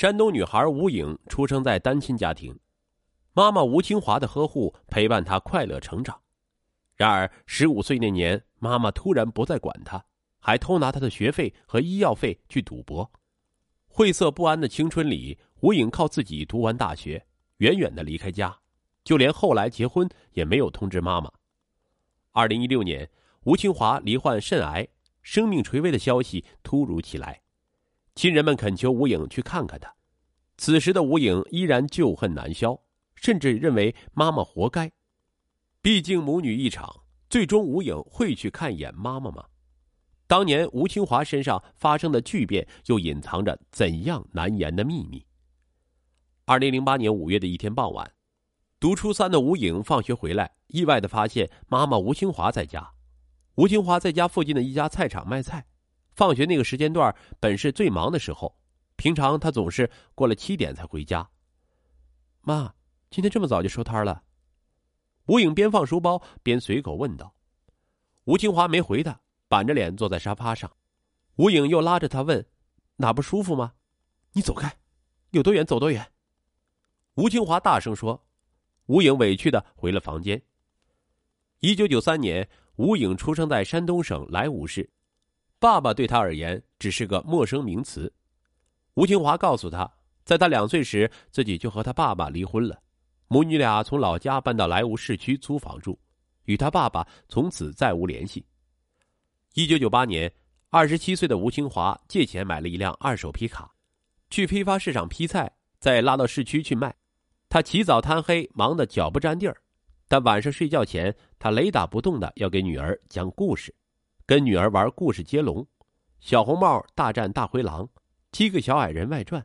山东女孩吴颖出生在单亲家庭，妈妈吴清华的呵护陪伴她快乐成长。然而，十五岁那年，妈妈突然不再管她，还偷拿她的学费和医药费去赌博。晦涩不安的青春里，吴颖靠自己读完大学，远远的离开家，就连后来结婚也没有通知妈妈。二零一六年，吴清华罹患肾癌，生命垂危的消息突如其来。亲人们恳求吴影去看看他，此时的吴影依然旧恨难消，甚至认为妈妈活该。毕竟母女一场，最终吴影会去看一眼妈妈吗？当年吴清华身上发生的巨变，又隐藏着怎样难言的秘密？二零零八年五月的一天傍晚，读初三的吴影放学回来，意外的发现妈妈吴清华在家。吴清华在家附近的一家菜场卖菜。放学那个时间段本是最忙的时候，平常他总是过了七点才回家。妈，今天这么早就收摊了？吴影边放书包边随口问道。吴清华没回他，板着脸坐在沙发上。吴影又拉着他问：“哪不舒服吗？你走开，有多远走多远。”吴清华大声说。吴影委屈的回了房间。一九九三年，吴影出生在山东省莱芜市。爸爸对他而言只是个陌生名词。吴清华告诉他，在他两岁时，自己就和他爸爸离婚了，母女俩从老家搬到莱芜市区租房住，与他爸爸从此再无联系。一九九八年，二十七岁的吴清华借钱买了一辆二手皮卡，去批发市场批菜，再拉到市区去卖。他起早贪黑，忙得脚不沾地儿，但晚上睡觉前，他雷打不动的要给女儿讲故事。跟女儿玩故事接龙，《小红帽大战大灰狼》，《七个小矮人外传》，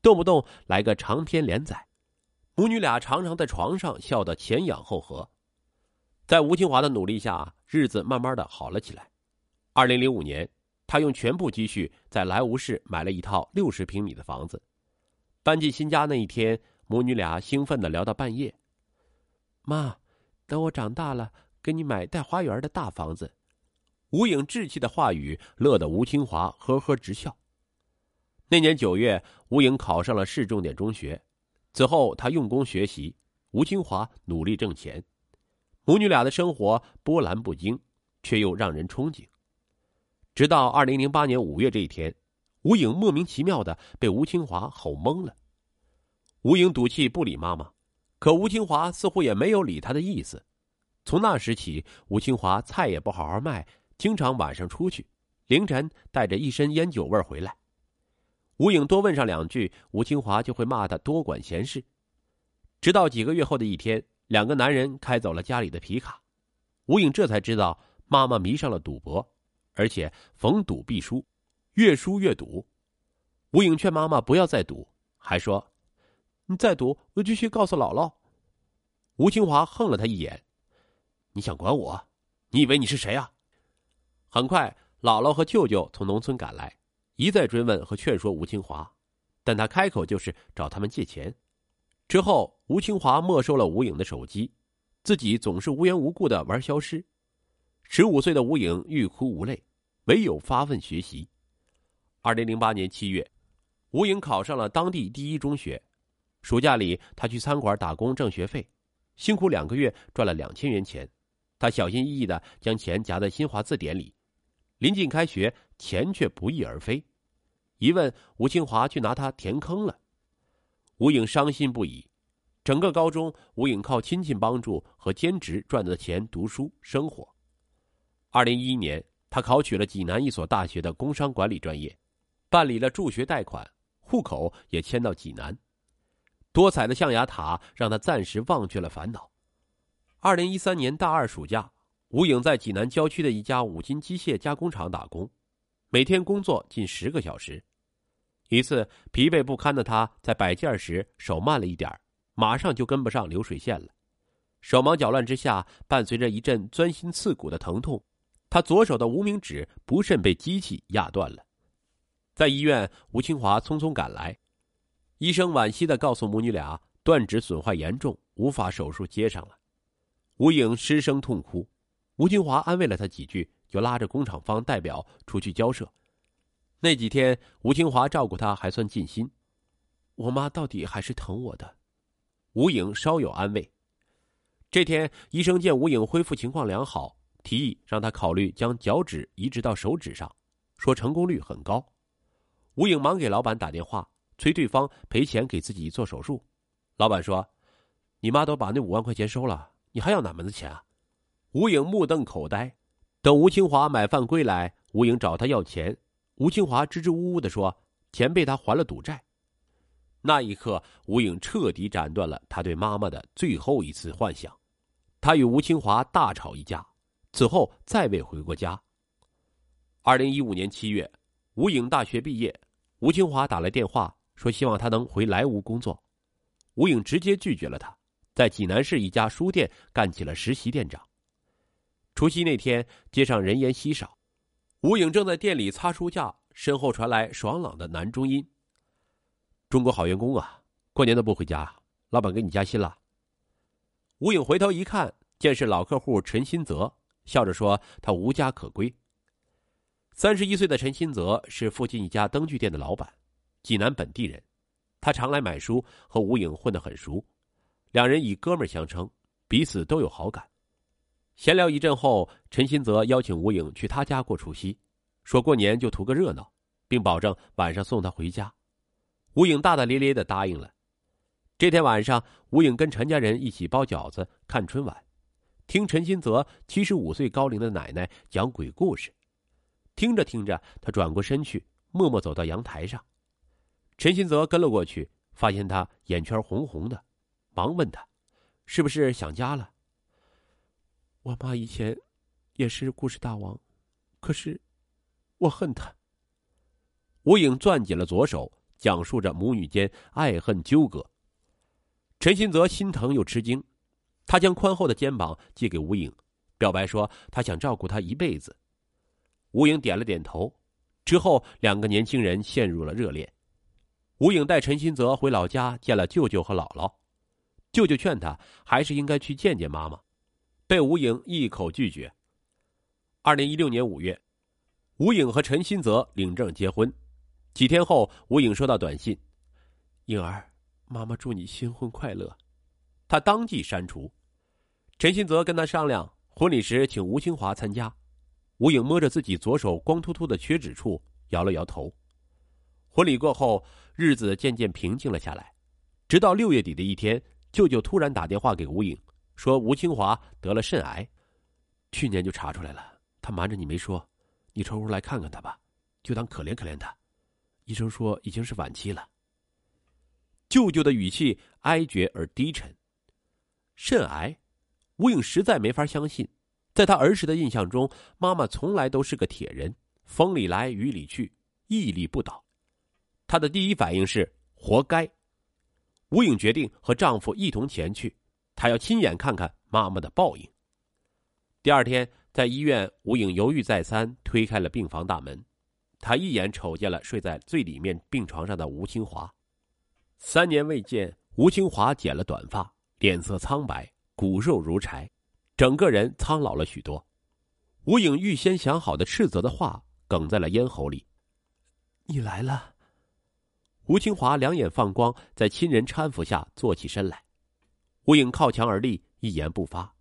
动不动来个长篇连载。母女俩常常在床上笑得前仰后合。在吴清华的努力下，日子慢慢的好了起来。二零零五年，他用全部积蓄在莱芜市买了一套六十平米的房子。搬进新家那一天，母女俩兴奋的聊到半夜。妈，等我长大了，给你买带花园的大房子。吴影稚气的话语，乐得吴清华呵呵直笑。那年九月，吴影考上了市重点中学，此后他用功学习，吴清华努力挣钱，母女俩的生活波澜不惊，却又让人憧憬。直到二零零八年五月这一天，吴影莫名其妙的被吴清华吼懵了。吴影赌气不理妈妈，可吴清华似乎也没有理他的意思。从那时起，吴清华菜也不好好卖。经常晚上出去，凌晨带着一身烟酒味回来。吴影多问上两句，吴清华就会骂他多管闲事。直到几个月后的一天，两个男人开走了家里的皮卡，吴影这才知道妈妈迷上了赌博，而且逢赌必输，越输越赌。吴影劝妈妈不要再赌，还说：“你再赌，我就去告诉姥姥。”吴清华横了他一眼：“你想管我？你以为你是谁啊？”很快，姥姥和舅舅从农村赶来，一再追问和劝说吴清华，但他开口就是找他们借钱。之后，吴清华没收了吴影的手机，自己总是无缘无故的玩消失。十五岁的吴影欲哭无泪，唯有发奋学习。二零零八年七月，吴影考上了当地第一中学。暑假里，他去餐馆打工挣学费，辛苦两个月赚了两千元钱，他小心翼翼的将钱夹在新华字典里。临近开学，钱却不翼而飞。一问，吴清华去拿他填坑了。吴影伤心不已。整个高中，吴影靠亲戚帮助和兼职赚的钱读书生活。二零一一年，他考取了济南一所大学的工商管理专业，办理了助学贷款，户口也迁到济南。多彩的象牙塔让他暂时忘却了烦恼。二零一三年大二暑假。吴影在济南郊区的一家五金机械加工厂打工，每天工作近十个小时。一次疲惫不堪的他在摆件时手慢了一点马上就跟不上流水线了。手忙脚乱之下，伴随着一阵钻心刺骨的疼痛，他左手的无名指不慎被机器压断了。在医院，吴清华匆匆赶来，医生惋惜的告诉母女俩，断指损坏严重，无法手术接上了。吴影失声痛哭。吴清华安慰了他几句，就拉着工厂方代表出去交涉。那几天，吴清华照顾他还算尽心。我妈到底还是疼我的。吴颖稍有安慰。这天，医生见吴颖恢复情况良好，提议让他考虑将脚趾移植到手指上，说成功率很高。吴颖忙给老板打电话，催对方赔钱给自己做手术。老板说：“你妈都把那五万块钱收了，你还要哪门子钱啊？”吴颖目瞪口呆。等吴清华买饭归来，吴颖找他要钱，吴清华支支吾吾的说：“钱被他还了赌债。”那一刻，吴颖彻底斩断了他对妈妈的最后一次幻想。他与吴清华大吵一架，此后再未回过家。二零一五年七月，吴颖大学毕业，吴清华打来电话说希望他能回莱芜工作，吴颖直接拒绝了他，在济南市一家书店干起了实习店长。除夕那天，街上人烟稀少，吴颖正在店里擦书架，身后传来爽朗的男中音。中国好员工啊，过年都不回家，老板给你加薪了。吴颖回头一看，见是老客户陈新泽，笑着说：“他无家可归。”三十一岁的陈新泽是附近一家灯具店的老板，济南本地人，他常来买书，和吴颖混得很熟，两人以哥们相称，彼此都有好感。闲聊一阵后，陈新泽邀请吴颖去他家过除夕，说过年就图个热闹，并保证晚上送他回家。吴颖大大咧咧的答应了。这天晚上，吴颖跟陈家人一起包饺子、看春晚，听陈新泽七十五岁高龄的奶奶讲鬼故事。听着听着，他转过身去，默默走到阳台上。陈新泽跟了过去，发现他眼圈红红的，忙问他：“是不是想家了？”我妈以前也是故事大王，可是我恨她。吴颖攥紧了左手。讲述着母女间爱恨纠葛。陈新泽心疼又吃惊，他将宽厚的肩膀借给吴颖，表白说他想照顾她一辈子。吴颖点了点头，之后两个年轻人陷入了热恋。吴颖带陈新泽回老家见了舅舅和姥姥，舅舅劝他还是应该去见见妈妈，被吴颖一口拒绝。二零一六年五月，吴颖和陈新泽领证结婚。几天后，吴颖收到短信：“颖儿，妈妈祝你新婚快乐。”他当即删除。陈新泽跟他商量，婚礼时请吴清华参加。吴颖摸着自己左手光秃秃的缺指处，摇了摇头。婚礼过后，日子渐渐平静了下来。直到六月底的一天，舅舅突然打电话给吴颖，说吴清华得了肾癌，去年就查出来了。他瞒着你没说，你抽空来看看他吧，就当可怜可怜他。医生说已经是晚期了。舅舅的语气哀绝而低沉。肾癌，吴颖实在没法相信，在他儿时的印象中，妈妈从来都是个铁人，风里来雨里去，屹立不倒。她的第一反应是活该。吴颖决定和丈夫一同前去，她要亲眼看看妈妈的报应。第二天，在医院，吴颖犹豫再三，推开了病房大门。他一眼瞅见了睡在最里面病床上的吴清华，三年未见，吴清华剪了短发，脸色苍白，骨肉如柴，整个人苍老了许多。吴颖预先想好的斥责的话哽在了咽喉里：“你来了。”吴清华两眼放光，在亲人搀扶下坐起身来。吴颖靠墙而立，一言不发。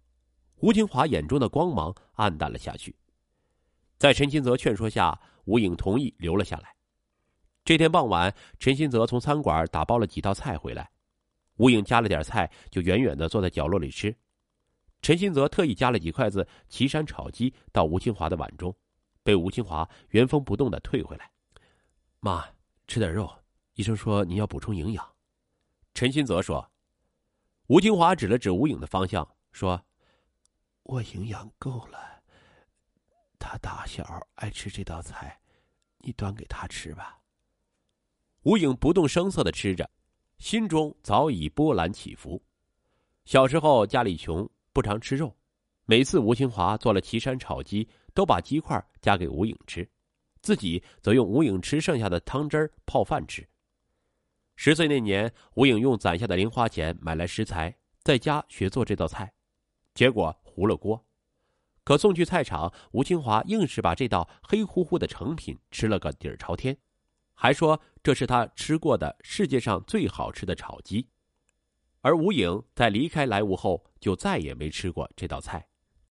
吴清华眼中的光芒暗淡了下去，在陈新泽劝说下。吴颖同意留了下来。这天傍晚，陈新泽从餐馆打包了几道菜回来，吴颖夹了点菜，就远远的坐在角落里吃。陈新泽特意夹了几筷子岐山炒鸡到吴清华的碗中，被吴清华原封不动的退回来。妈，吃点肉，医生说你要补充营养。陈新泽说。吴清华指了指吴颖的方向，说：“我营养够了。”他打小爱吃这道菜，你端给他吃吧。吴颖不动声色的吃着，心中早已波澜起伏。小时候家里穷，不常吃肉，每次吴清华做了岐山炒鸡，都把鸡块夹给吴颖吃，自己则用吴颖吃剩下的汤汁泡饭吃。十岁那年，吴颖用攒下的零花钱买来食材，在家学做这道菜，结果糊了锅。可送去菜场，吴清华硬是把这道黑乎乎的成品吃了个底儿朝天。还说这是他吃过的世界上最好吃的炒鸡。而吴影在离开莱芜后，就再也没吃过这道菜。